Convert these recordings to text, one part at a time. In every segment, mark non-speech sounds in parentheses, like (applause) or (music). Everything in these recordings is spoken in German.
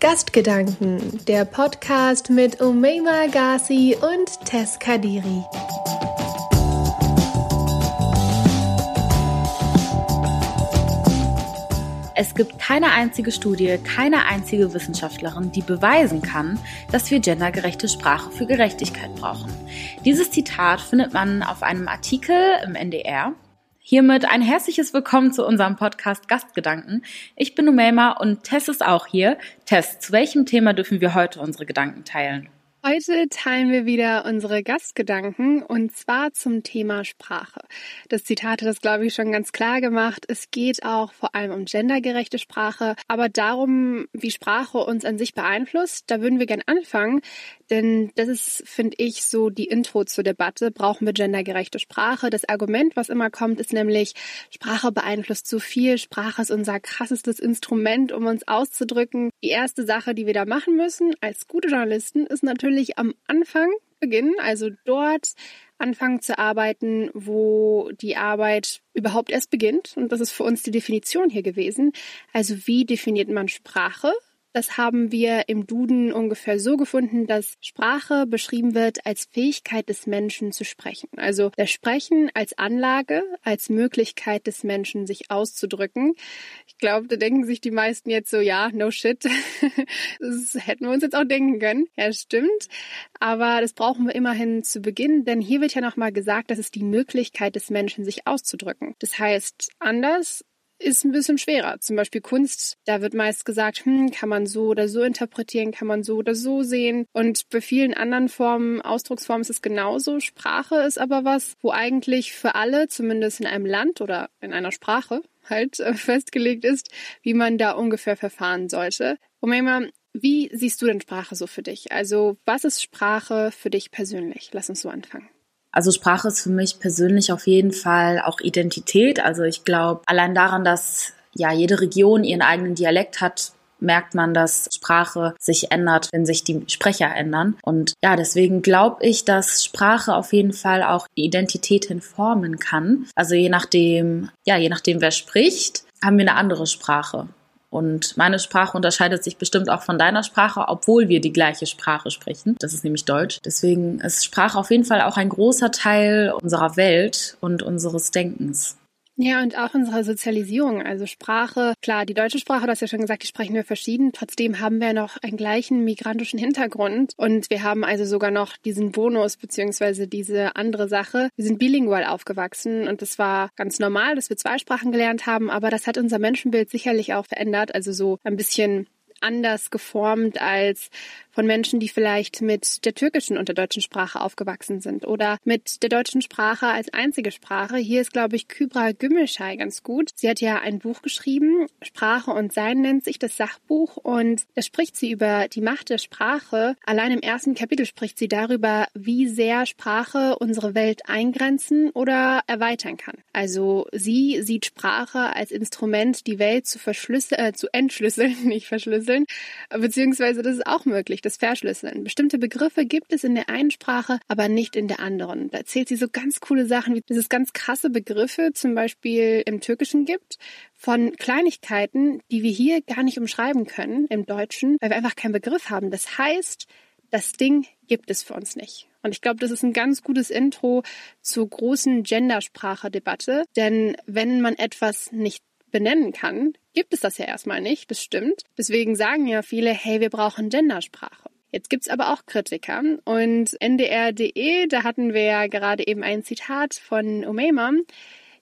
Gastgedanken, der Podcast mit Umeima Ghazi und Tess Kadiri. Es gibt keine einzige Studie, keine einzige Wissenschaftlerin, die beweisen kann, dass wir gendergerechte Sprache für Gerechtigkeit brauchen. Dieses Zitat findet man auf einem Artikel im NDR Hiermit ein herzliches Willkommen zu unserem Podcast Gastgedanken. Ich bin Umelma und Tess ist auch hier. Tess, zu welchem Thema dürfen wir heute unsere Gedanken teilen? Heute teilen wir wieder unsere Gastgedanken und zwar zum Thema Sprache. Das Zitat hat das, glaube ich, schon ganz klar gemacht. Es geht auch vor allem um gendergerechte Sprache, aber darum, wie Sprache uns an sich beeinflusst. Da würden wir gern anfangen, denn das ist, finde ich, so die Intro zur Debatte. Brauchen wir gendergerechte Sprache? Das Argument, was immer kommt, ist nämlich, Sprache beeinflusst so viel. Sprache ist unser krassestes Instrument, um uns auszudrücken. Die erste Sache, die wir da machen müssen als gute Journalisten, ist natürlich am Anfang beginnen, also dort anfangen zu arbeiten, wo die Arbeit überhaupt erst beginnt. Und das ist für uns die Definition hier gewesen. Also wie definiert man Sprache? Das haben wir im Duden ungefähr so gefunden, dass Sprache beschrieben wird als Fähigkeit des Menschen zu sprechen. Also das Sprechen als Anlage, als Möglichkeit des Menschen, sich auszudrücken. Ich glaube, da denken sich die meisten jetzt so, ja, no shit. (laughs) das hätten wir uns jetzt auch denken können. Ja, stimmt. Aber das brauchen wir immerhin zu Beginn, denn hier wird ja nochmal gesagt, das ist die Möglichkeit des Menschen, sich auszudrücken. Das heißt, anders ist ein bisschen schwerer. Zum Beispiel Kunst, da wird meist gesagt, hm, kann man so oder so interpretieren, kann man so oder so sehen. Und bei vielen anderen Formen, Ausdrucksformen ist es genauso. Sprache ist aber was, wo eigentlich für alle, zumindest in einem Land oder in einer Sprache, halt äh, festgelegt ist, wie man da ungefähr verfahren sollte. Umema, wie siehst du denn Sprache so für dich? Also, was ist Sprache für dich persönlich? Lass uns so anfangen. Also Sprache ist für mich persönlich auf jeden Fall auch Identität. Also ich glaube, allein daran, dass ja jede Region ihren eigenen Dialekt hat, merkt man, dass Sprache sich ändert, wenn sich die Sprecher ändern. Und ja, deswegen glaube ich, dass Sprache auf jeden Fall auch Identität hinformen kann. Also je nachdem, ja, je nachdem, wer spricht, haben wir eine andere Sprache. Und meine Sprache unterscheidet sich bestimmt auch von deiner Sprache, obwohl wir die gleiche Sprache sprechen. Das ist nämlich Deutsch. Deswegen ist Sprache auf jeden Fall auch ein großer Teil unserer Welt und unseres Denkens. Ja, und auch unsere Sozialisierung, also Sprache. Klar, die deutsche Sprache, du hast ja schon gesagt, die sprechen wir verschieden. Trotzdem haben wir noch einen gleichen migrantischen Hintergrund. Und wir haben also sogar noch diesen Bonus beziehungsweise diese andere Sache. Wir sind bilingual aufgewachsen und es war ganz normal, dass wir zwei Sprachen gelernt haben. Aber das hat unser Menschenbild sicherlich auch verändert. Also so ein bisschen anders geformt als von Menschen, die vielleicht mit der türkischen und der deutschen Sprache aufgewachsen sind oder mit der deutschen Sprache als einzige Sprache. Hier ist, glaube ich, Kybra Gümmelschei ganz gut. Sie hat ja ein Buch geschrieben, Sprache und Sein nennt sich das Sachbuch und da spricht sie über die Macht der Sprache. Allein im ersten Kapitel spricht sie darüber, wie sehr Sprache unsere Welt eingrenzen oder erweitern kann. Also sie sieht Sprache als Instrument, die Welt zu verschlüsseln, äh, zu entschlüsseln, (laughs) nicht verschlüsseln, beziehungsweise das ist auch möglich das Verschlüsseln. Bestimmte Begriffe gibt es in der einen Sprache, aber nicht in der anderen. Da erzählt sie so ganz coole Sachen, wie dass es ganz krasse Begriffe zum Beispiel im Türkischen gibt, von Kleinigkeiten, die wir hier gar nicht umschreiben können im Deutschen, weil wir einfach keinen Begriff haben. Das heißt, das Ding gibt es für uns nicht. Und ich glaube, das ist ein ganz gutes Intro zur großen Gendersprache-Debatte. Denn wenn man etwas nicht benennen kann, gibt es das ja erstmal nicht, das stimmt. Deswegen sagen ja viele, hey, wir brauchen Gendersprache. Jetzt gibt's aber auch Kritiker und ndr.de, da hatten wir ja gerade eben ein Zitat von Umeima,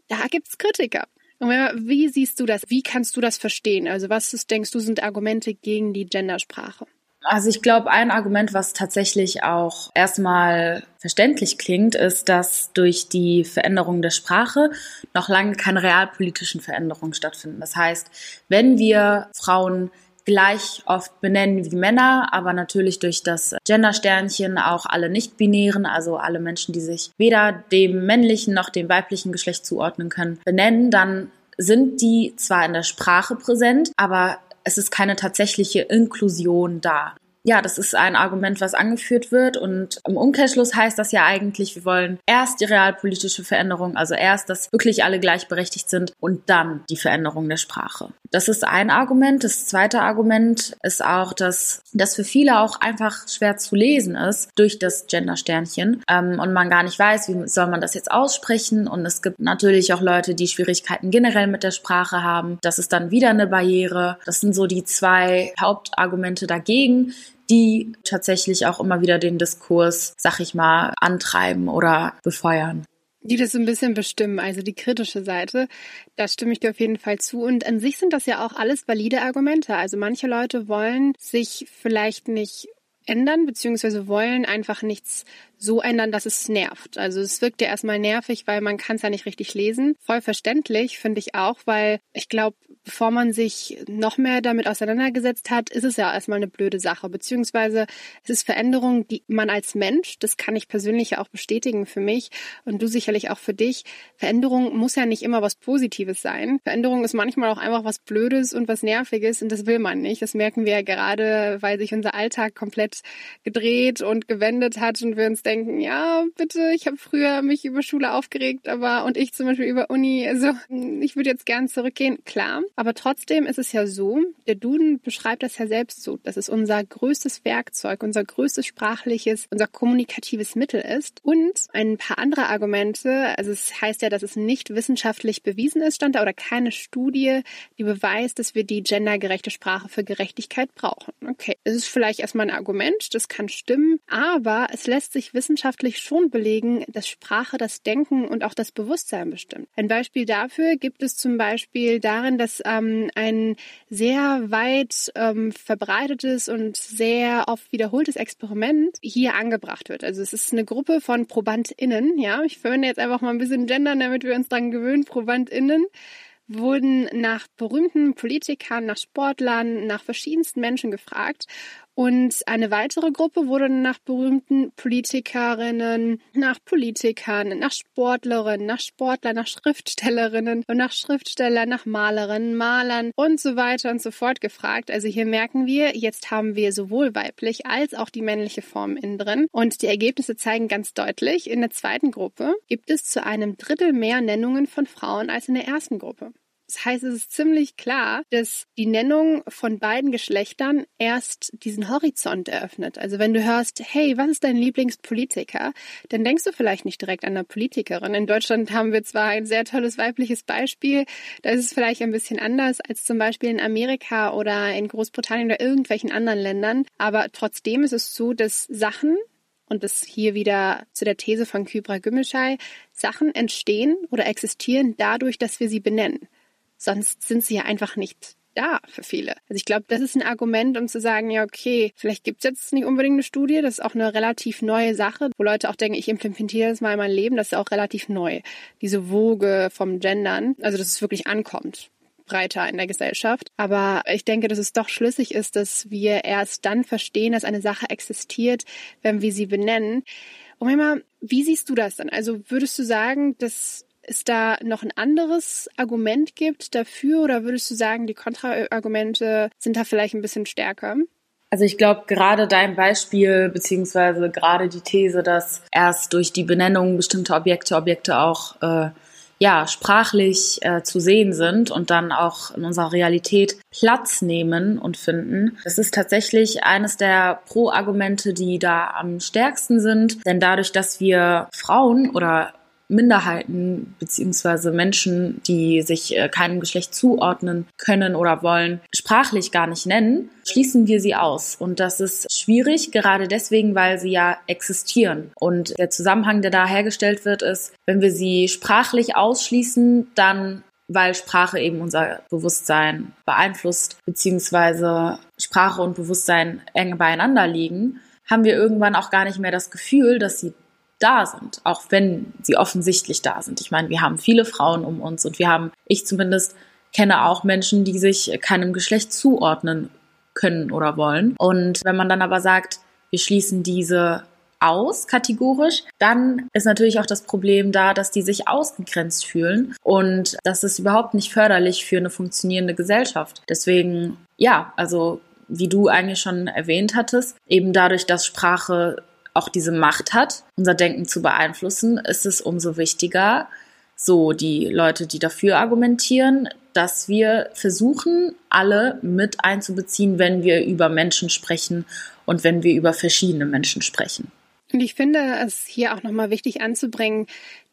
da gibt's Kritiker. Umeima, wie siehst du das? Wie kannst du das verstehen? Also was ist, denkst du, sind Argumente gegen die Gendersprache? Also ich glaube, ein Argument, was tatsächlich auch erstmal verständlich klingt, ist, dass durch die Veränderung der Sprache noch lange keine realpolitischen Veränderungen stattfinden. Das heißt, wenn wir Frauen gleich oft benennen wie Männer, aber natürlich durch das Gendersternchen auch alle Nicht-Binären, also alle Menschen, die sich weder dem männlichen noch dem weiblichen Geschlecht zuordnen können, benennen, dann sind die zwar in der Sprache präsent, aber es ist keine tatsächliche Inklusion da. Ja, das ist ein Argument, was angeführt wird. Und im Umkehrschluss heißt das ja eigentlich, wir wollen erst die realpolitische Veränderung, also erst, dass wirklich alle gleichberechtigt sind und dann die Veränderung der Sprache. Das ist ein Argument. Das zweite Argument ist auch, dass das für viele auch einfach schwer zu lesen ist durch das Gender-Sternchen ähm, und man gar nicht weiß, wie soll man das jetzt aussprechen. Und es gibt natürlich auch Leute, die Schwierigkeiten generell mit der Sprache haben. Das ist dann wieder eine Barriere. Das sind so die zwei Hauptargumente dagegen die tatsächlich auch immer wieder den Diskurs, sag ich mal, antreiben oder befeuern. Die das so ein bisschen bestimmen, also die kritische Seite, da stimme ich dir auf jeden Fall zu. Und an sich sind das ja auch alles valide Argumente. Also manche Leute wollen sich vielleicht nicht ändern, beziehungsweise wollen einfach nichts so ändern, dass es nervt. Also es wirkt ja erstmal nervig, weil man kann es ja nicht richtig lesen. Voll verständlich, finde ich auch, weil ich glaube, bevor man sich noch mehr damit auseinandergesetzt hat, ist es ja erstmal eine blöde Sache. Beziehungsweise es ist Veränderung, die man als Mensch, das kann ich persönlich ja auch bestätigen für mich und du sicherlich auch für dich, Veränderung muss ja nicht immer was Positives sein. Veränderung ist manchmal auch einfach was Blödes und was Nerviges und das will man nicht. Das merken wir ja gerade, weil sich unser Alltag komplett gedreht und gewendet hat und wir uns denken, ja, bitte, ich habe früher mich über Schule aufgeregt, aber und ich zum Beispiel über Uni, also ich würde jetzt gern zurückgehen, klar. Aber trotzdem ist es ja so, der Duden beschreibt das ja selbst so, dass es unser größtes Werkzeug, unser größtes sprachliches, unser kommunikatives Mittel ist. Und ein paar andere Argumente, also es heißt ja, dass es nicht wissenschaftlich bewiesen ist, stand da, oder keine Studie, die beweist, dass wir die gendergerechte Sprache für Gerechtigkeit brauchen. Okay, es ist vielleicht erstmal ein Argument, das kann stimmen, aber es lässt sich wissenschaftlich schon belegen, dass Sprache das Denken und auch das Bewusstsein bestimmt. Ein Beispiel dafür gibt es zum Beispiel darin, dass ähm, ein sehr weit ähm, verbreitetes und sehr oft wiederholtes Experiment hier angebracht wird. Also es ist eine Gruppe von ProbandInnen, ja, ich verwende jetzt einfach mal ein bisschen gendern, damit wir uns daran gewöhnen, ProbandInnen wurden nach berühmten Politikern, nach Sportlern, nach verschiedensten Menschen gefragt und eine weitere Gruppe wurde nach berühmten Politikerinnen, nach Politikern, nach Sportlerinnen, nach Sportlern, nach Schriftstellerinnen und nach Schriftstellern, nach Malerinnen, Malern und so weiter und so fort gefragt. Also hier merken wir, jetzt haben wir sowohl weiblich als auch die männliche Form innen drin. Und die Ergebnisse zeigen ganz deutlich, in der zweiten Gruppe gibt es zu einem Drittel mehr Nennungen von Frauen als in der ersten Gruppe. Das heißt, es ist ziemlich klar, dass die Nennung von beiden Geschlechtern erst diesen Horizont eröffnet. Also wenn du hörst, hey, was ist dein Lieblingspolitiker, dann denkst du vielleicht nicht direkt an eine Politikerin. In Deutschland haben wir zwar ein sehr tolles weibliches Beispiel, da ist es vielleicht ein bisschen anders als zum Beispiel in Amerika oder in Großbritannien oder irgendwelchen anderen Ländern, aber trotzdem ist es so, dass Sachen, und das hier wieder zu der These von Kybra Gümüşay, Sachen entstehen oder existieren dadurch, dass wir sie benennen. Sonst sind sie ja einfach nicht da für viele. Also ich glaube, das ist ein Argument, um zu sagen, ja, okay, vielleicht gibt's jetzt nicht unbedingt eine Studie, das ist auch eine relativ neue Sache, wo Leute auch denken, ich implementiere das mal in mein Leben, das ist auch relativ neu. Diese Woge vom Gendern, also dass es wirklich ankommt breiter in der Gesellschaft. Aber ich denke, dass es doch schlüssig ist, dass wir erst dann verstehen, dass eine Sache existiert, wenn wir sie benennen. Und immer, wie siehst du das dann? Also würdest du sagen, dass es da noch ein anderes Argument gibt dafür oder würdest du sagen, die Kontraargumente sind da vielleicht ein bisschen stärker? Also ich glaube, gerade dein Beispiel beziehungsweise gerade die These, dass erst durch die Benennung bestimmter Objekte Objekte auch äh, ja sprachlich äh, zu sehen sind und dann auch in unserer Realität Platz nehmen und finden. Das ist tatsächlich eines der Pro-Argumente, die da am stärksten sind, denn dadurch, dass wir Frauen oder Minderheiten beziehungsweise Menschen, die sich äh, keinem Geschlecht zuordnen können oder wollen, sprachlich gar nicht nennen, schließen wir sie aus. Und das ist schwierig, gerade deswegen, weil sie ja existieren. Und der Zusammenhang, der da hergestellt wird, ist, wenn wir sie sprachlich ausschließen, dann weil Sprache eben unser Bewusstsein beeinflusst, beziehungsweise Sprache und Bewusstsein eng beieinander liegen, haben wir irgendwann auch gar nicht mehr das Gefühl, dass sie da sind, auch wenn sie offensichtlich da sind. Ich meine, wir haben viele Frauen um uns und wir haben, ich zumindest kenne auch Menschen, die sich keinem Geschlecht zuordnen können oder wollen. Und wenn man dann aber sagt, wir schließen diese aus, kategorisch, dann ist natürlich auch das Problem da, dass die sich ausgegrenzt fühlen und das ist überhaupt nicht förderlich für eine funktionierende Gesellschaft. Deswegen, ja, also wie du eigentlich schon erwähnt hattest, eben dadurch, dass Sprache auch diese Macht hat, unser Denken zu beeinflussen, ist es umso wichtiger, so die Leute, die dafür argumentieren, dass wir versuchen, alle mit einzubeziehen, wenn wir über Menschen sprechen und wenn wir über verschiedene Menschen sprechen. Und ich finde es hier auch nochmal wichtig anzubringen,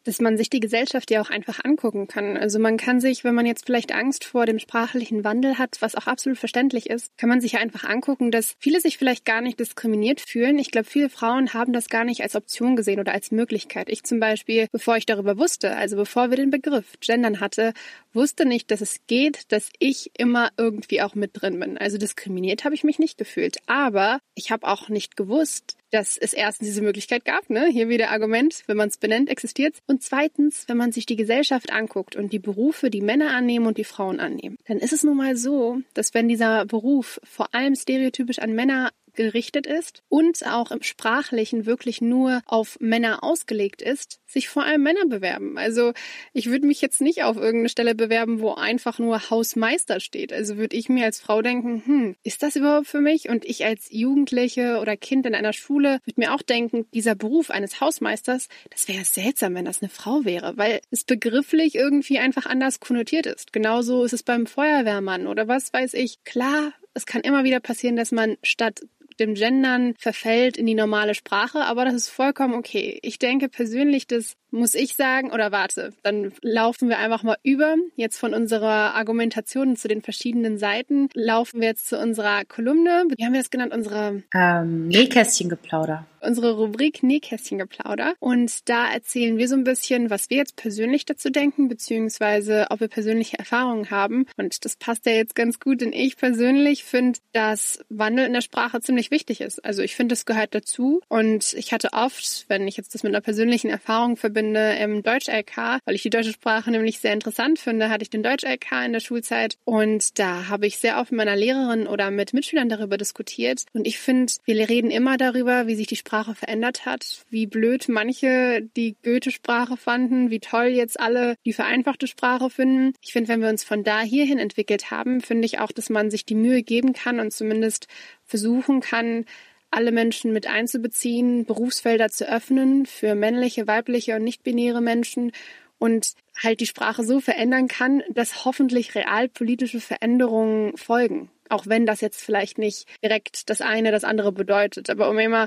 dass man sich die Gesellschaft ja auch einfach angucken kann. Also man kann sich, wenn man jetzt vielleicht Angst vor dem sprachlichen Wandel hat, was auch absolut verständlich ist, kann man sich ja einfach angucken, dass viele sich vielleicht gar nicht diskriminiert fühlen. Ich glaube, viele Frauen haben das gar nicht als Option gesehen oder als Möglichkeit. Ich zum Beispiel, bevor ich darüber wusste, also bevor wir den Begriff Gendern hatte, wusste nicht, dass es geht, dass ich immer irgendwie auch mit drin bin. Also diskriminiert habe ich mich nicht gefühlt. Aber ich habe auch nicht gewusst, dass es erstens diese Möglichkeit gab, ne? Hier wieder Argument, wenn man es benennt, existiert Und zweitens, wenn man sich die Gesellschaft anguckt und die Berufe, die Männer annehmen und die Frauen annehmen, dann ist es nun mal so, dass wenn dieser Beruf vor allem stereotypisch an Männer gerichtet ist und auch im Sprachlichen wirklich nur auf Männer ausgelegt ist, sich vor allem Männer bewerben. Also ich würde mich jetzt nicht auf irgendeine Stelle bewerben, wo einfach nur Hausmeister steht. Also würde ich mir als Frau denken, hm, ist das überhaupt für mich? Und ich als Jugendliche oder Kind in einer Schule würde mir auch denken, dieser Beruf eines Hausmeisters, das wäre seltsam, wenn das eine Frau wäre, weil es begrifflich irgendwie einfach anders konnotiert ist. Genauso ist es beim Feuerwehrmann oder was weiß ich. Klar, es kann immer wieder passieren, dass man statt dem Gendern verfällt in die normale Sprache, aber das ist vollkommen okay. Ich denke persönlich, das muss ich sagen, oder warte, dann laufen wir einfach mal über. Jetzt von unserer Argumentation zu den verschiedenen Seiten laufen wir jetzt zu unserer Kolumne. Wie haben wir das genannt? Unsere ähm, Nähkästchengeplauder. Unsere Rubrik Nähkästchengeplauder. Und da erzählen wir so ein bisschen, was wir jetzt persönlich dazu denken, beziehungsweise ob wir persönliche Erfahrungen haben. Und das passt ja jetzt ganz gut, denn ich persönlich finde, dass Wandel in der Sprache ziemlich wichtig ist. Also ich finde, es gehört dazu. Und ich hatte oft, wenn ich jetzt das mit einer persönlichen Erfahrung verbinde, im Deutsch-LK, weil ich die deutsche Sprache nämlich sehr interessant finde, hatte ich den Deutsch-LK in der Schulzeit und da habe ich sehr oft mit meiner Lehrerin oder mit Mitschülern darüber diskutiert und ich finde, wir reden immer darüber, wie sich die Sprache verändert hat, wie blöd manche die Goethe-Sprache fanden, wie toll jetzt alle die vereinfachte Sprache finden. Ich finde, wenn wir uns von da hierhin entwickelt haben, finde ich auch, dass man sich die Mühe geben kann und zumindest versuchen kann, alle Menschen mit einzubeziehen, Berufsfelder zu öffnen für männliche, weibliche und nicht-binäre Menschen und halt die Sprache so verändern kann, dass hoffentlich realpolitische Veränderungen folgen. Auch wenn das jetzt vielleicht nicht direkt das eine das andere bedeutet. Aber um immer,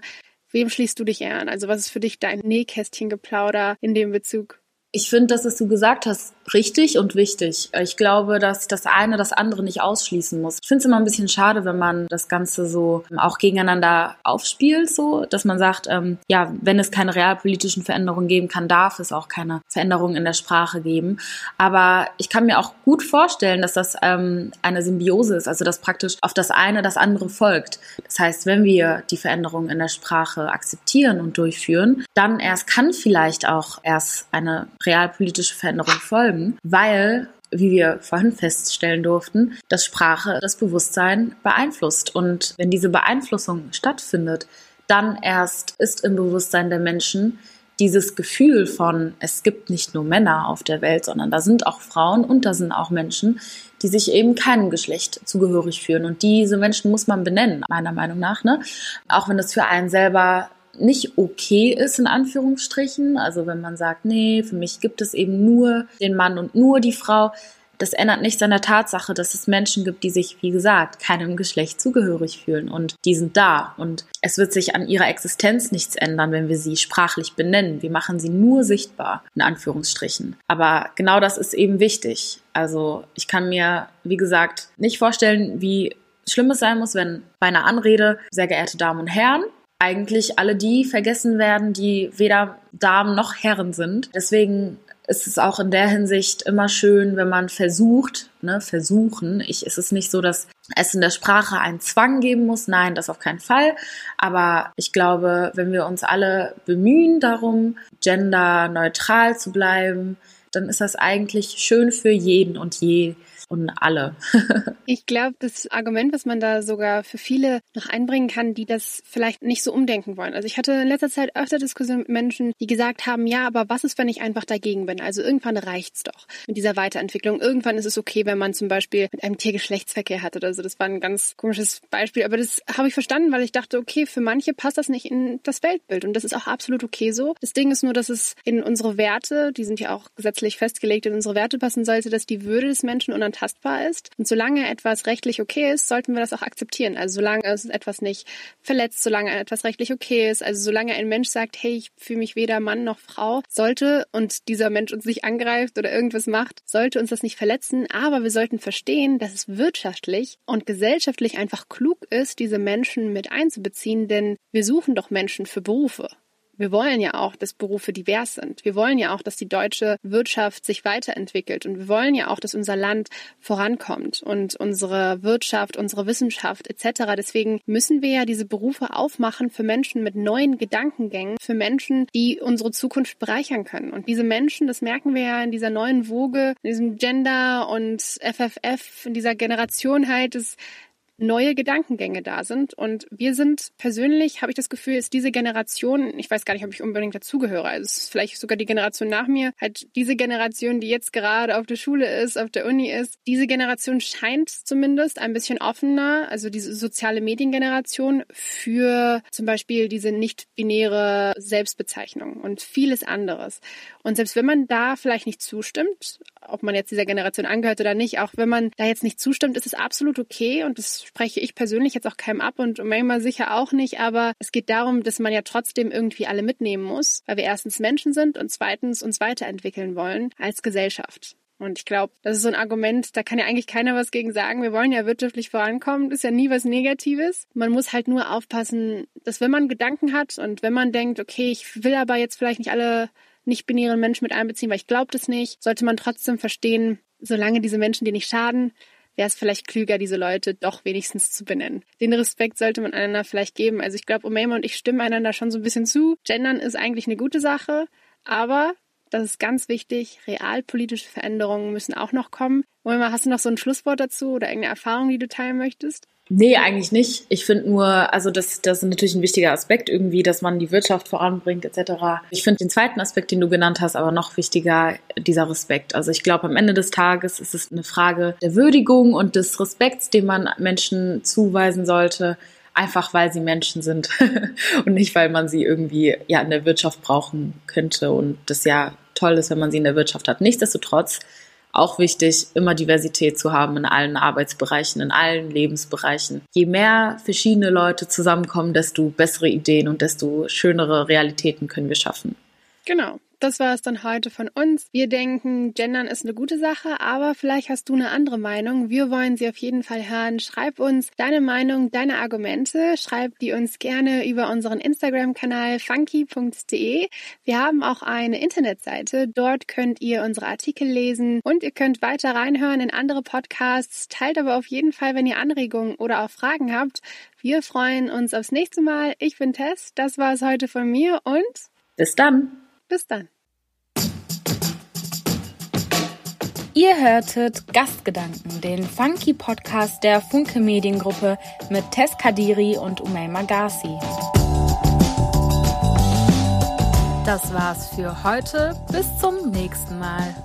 wem schließt du dich eher an? Also was ist für dich dein Nähkästchengeplauder in dem Bezug? Ich finde, dass was du gesagt hast, richtig und wichtig. Ich glaube, dass das eine das andere nicht ausschließen muss. Ich finde es immer ein bisschen schade, wenn man das Ganze so auch gegeneinander aufspielt, so, dass man sagt, ähm, ja, wenn es keine realpolitischen Veränderungen geben kann, darf es auch keine Veränderungen in der Sprache geben. Aber ich kann mir auch gut vorstellen, dass das ähm, eine Symbiose ist, also dass praktisch auf das eine das andere folgt. Das heißt, wenn wir die Veränderungen in der Sprache akzeptieren und durchführen, dann erst kann vielleicht auch erst eine realpolitische Veränderung folgen, weil wie wir vorhin feststellen durften, dass Sprache das Bewusstsein beeinflusst. Und wenn diese Beeinflussung stattfindet, dann erst ist im Bewusstsein der Menschen dieses Gefühl von, es gibt nicht nur Männer auf der Welt, sondern da sind auch Frauen und da sind auch Menschen, die sich eben keinem Geschlecht zugehörig fühlen. Und diese Menschen muss man benennen, meiner Meinung nach. Ne? Auch wenn das für einen selber nicht okay ist, in Anführungsstrichen. Also wenn man sagt, nee, für mich gibt es eben nur den Mann und nur die Frau. Das ändert nichts an der Tatsache, dass es Menschen gibt, die sich, wie gesagt, keinem Geschlecht zugehörig fühlen und die sind da. Und es wird sich an ihrer Existenz nichts ändern, wenn wir sie sprachlich benennen. Wir machen sie nur sichtbar, in Anführungsstrichen. Aber genau das ist eben wichtig. Also ich kann mir, wie gesagt, nicht vorstellen, wie schlimm es sein muss, wenn bei einer Anrede, sehr geehrte Damen und Herren, eigentlich alle die vergessen werden, die weder Damen noch Herren sind. Deswegen ist es auch in der Hinsicht immer schön, wenn man versucht, ne, versuchen. Ich, ist es nicht so, dass es in der Sprache einen Zwang geben muss. Nein, das auf keinen Fall. Aber ich glaube, wenn wir uns alle bemühen darum, genderneutral zu bleiben, dann ist das eigentlich schön für jeden und je. Und alle. (laughs) ich glaube, das Argument, was man da sogar für viele noch einbringen kann, die das vielleicht nicht so umdenken wollen. Also ich hatte in letzter Zeit öfter Diskussionen mit Menschen, die gesagt haben, ja, aber was ist, wenn ich einfach dagegen bin? Also irgendwann reicht's doch mit dieser Weiterentwicklung. Irgendwann ist es okay, wenn man zum Beispiel mit einem Tier Geschlechtsverkehr hat oder so. Das war ein ganz komisches Beispiel, aber das habe ich verstanden, weil ich dachte, okay, für manche passt das nicht in das Weltbild und das ist auch absolut okay so. Das Ding ist nur, dass es in unsere Werte, die sind ja auch gesetzlich festgelegt, in unsere Werte passen sollte, dass die Würde des Menschen unantastbar ist. Und solange etwas rechtlich okay ist, sollten wir das auch akzeptieren. Also solange es etwas nicht verletzt, solange etwas rechtlich okay ist, also solange ein Mensch sagt, hey, ich fühle mich weder Mann noch Frau, sollte und dieser Mensch uns nicht angreift oder irgendwas macht, sollte uns das nicht verletzen. Aber wir sollten verstehen, dass es wirtschaftlich und gesellschaftlich einfach klug ist, diese Menschen mit einzubeziehen, denn wir suchen doch Menschen für Berufe. Wir wollen ja auch, dass Berufe divers sind. Wir wollen ja auch, dass die deutsche Wirtschaft sich weiterentwickelt. Und wir wollen ja auch, dass unser Land vorankommt und unsere Wirtschaft, unsere Wissenschaft etc. Deswegen müssen wir ja diese Berufe aufmachen für Menschen mit neuen Gedankengängen, für Menschen, die unsere Zukunft bereichern können. Und diese Menschen, das merken wir ja in dieser neuen Woge, in diesem Gender und FFF, in dieser Generation halt, das neue Gedankengänge da sind. Und wir sind persönlich, habe ich das Gefühl, ist diese Generation, ich weiß gar nicht, ob ich unbedingt dazugehöre, also es ist vielleicht sogar die Generation nach mir, halt diese Generation, die jetzt gerade auf der Schule ist, auf der Uni ist, diese Generation scheint zumindest ein bisschen offener, also diese soziale Mediengeneration für zum Beispiel diese nicht-binäre Selbstbezeichnung und vieles anderes. Und selbst wenn man da vielleicht nicht zustimmt, ob man jetzt dieser Generation angehört oder nicht, auch wenn man da jetzt nicht zustimmt, ist es absolut okay und das spreche ich persönlich jetzt auch keinem ab und manchmal sicher auch nicht, aber es geht darum, dass man ja trotzdem irgendwie alle mitnehmen muss, weil wir erstens Menschen sind und zweitens uns weiterentwickeln wollen als Gesellschaft. Und ich glaube, das ist so ein Argument, da kann ja eigentlich keiner was gegen sagen. Wir wollen ja wirtschaftlich vorankommen, das ist ja nie was Negatives. Man muss halt nur aufpassen, dass wenn man Gedanken hat und wenn man denkt, okay, ich will aber jetzt vielleicht nicht alle nicht-binären Menschen mit einbeziehen, weil ich glaube das nicht, sollte man trotzdem verstehen, solange diese Menschen dir nicht schaden, wäre es vielleicht klüger, diese Leute doch wenigstens zu benennen. Den Respekt sollte man einander vielleicht geben. Also ich glaube, Omema und ich stimmen einander schon so ein bisschen zu. Gendern ist eigentlich eine gute Sache, aber das ist ganz wichtig. Realpolitische Veränderungen müssen auch noch kommen. Omema, hast du noch so ein Schlusswort dazu oder irgendeine Erfahrung, die du teilen möchtest? Nee, eigentlich nicht. Ich finde nur, also das, das ist natürlich ein wichtiger Aspekt irgendwie, dass man die Wirtschaft voranbringt etc. Ich finde den zweiten Aspekt, den du genannt hast, aber noch wichtiger, dieser Respekt. Also ich glaube, am Ende des Tages ist es eine Frage der Würdigung und des Respekts, den man Menschen zuweisen sollte, einfach weil sie Menschen sind (laughs) und nicht, weil man sie irgendwie ja in der Wirtschaft brauchen könnte und das ja toll ist, wenn man sie in der Wirtschaft hat. Nichtsdestotrotz auch wichtig, immer Diversität zu haben in allen Arbeitsbereichen, in allen Lebensbereichen. Je mehr verschiedene Leute zusammenkommen, desto bessere Ideen und desto schönere Realitäten können wir schaffen. Genau das war es dann heute von uns. Wir denken, Gendern ist eine gute Sache, aber vielleicht hast du eine andere Meinung. Wir wollen sie auf jeden Fall hören. Schreib uns deine Meinung, deine Argumente. Schreib die uns gerne über unseren Instagram-Kanal funky.de. Wir haben auch eine Internetseite. Dort könnt ihr unsere Artikel lesen und ihr könnt weiter reinhören in andere Podcasts. Teilt aber auf jeden Fall, wenn ihr Anregungen oder auch Fragen habt. Wir freuen uns aufs nächste Mal. Ich bin Tess. Das war es heute von mir und bis dann. Bis dann. Ihr hörtet Gastgedanken, den funky Podcast der Funke Mediengruppe mit Tess Kadiri und Umayma Garci. Das war's für heute. Bis zum nächsten Mal.